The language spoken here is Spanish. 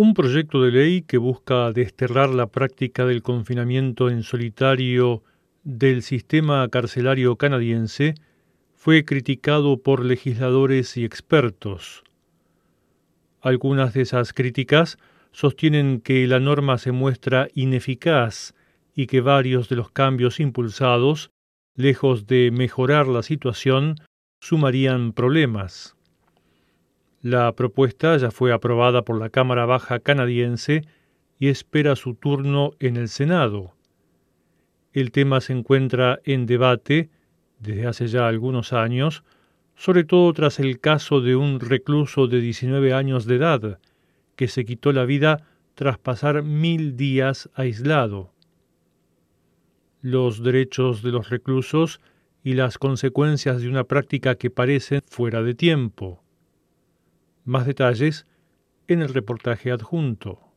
Un proyecto de ley que busca desterrar la práctica del confinamiento en solitario del sistema carcelario canadiense fue criticado por legisladores y expertos. Algunas de esas críticas sostienen que la norma se muestra ineficaz y que varios de los cambios impulsados, lejos de mejorar la situación, sumarían problemas. La propuesta ya fue aprobada por la Cámara Baja canadiense y espera su turno en el Senado. El tema se encuentra en debate desde hace ya algunos años, sobre todo tras el caso de un recluso de 19 años de edad que se quitó la vida tras pasar mil días aislado. Los derechos de los reclusos y las consecuencias de una práctica que parece fuera de tiempo. Más detalles en el reportaje adjunto.